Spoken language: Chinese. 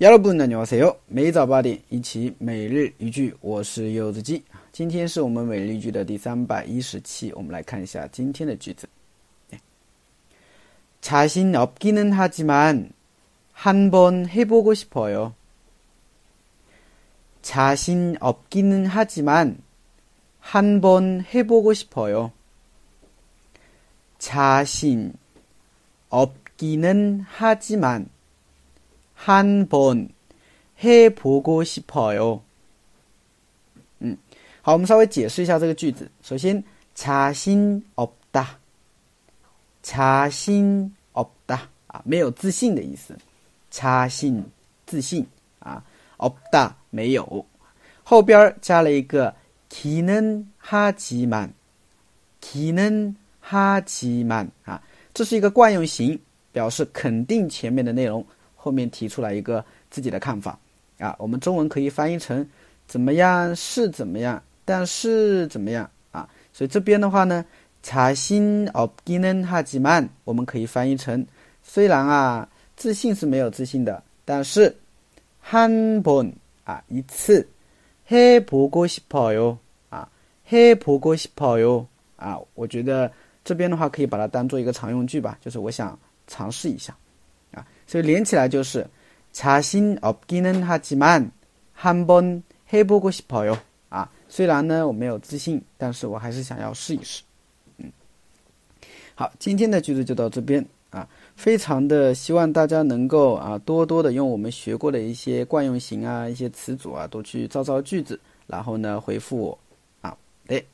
여러분 안녕하세요. 每早八点一起每日一句，我是柚子鸡。今天是我们每日一句的第三百一十期，我们来看一下今天的句子。자신없기는하지만한번해보고싶어요자신없기는하지만한번해보고싶어요자신없기는하지만 한번 해보고 싶어요. 嗯，好，我们稍微解释一下这个句子。首先，자신없 다， 자신없다啊，没有自信的意思。자신自信啊，없다没有，后边加了一个기는하지 만， 기는하지만啊，这是一个惯用型，表示肯定前面的内容。 后面提出来一个自己的看法啊，我们中文可以翻译成怎么样是怎么样，但是怎么样啊？所以这边的话呢，자신없기는하지 만， 我们可以翻译成虽然啊自信是没有自信的，但是한번啊一次해보고싶어요啊해보고싶어요啊，我觉得这边的话可以把它当做一个常用句吧，就是我想尝试一下。 所以连起来就是자신없기는하지만한번해보고싶어 요。 啊，虽然呢我没有自信，但是我还是想要试一试。嗯，好，今天的句子就到这边啊，非常的希望大家能够啊多多的用我们学过的一些惯用型啊、一些词组啊，多去造造句子，然后呢回复我啊，对。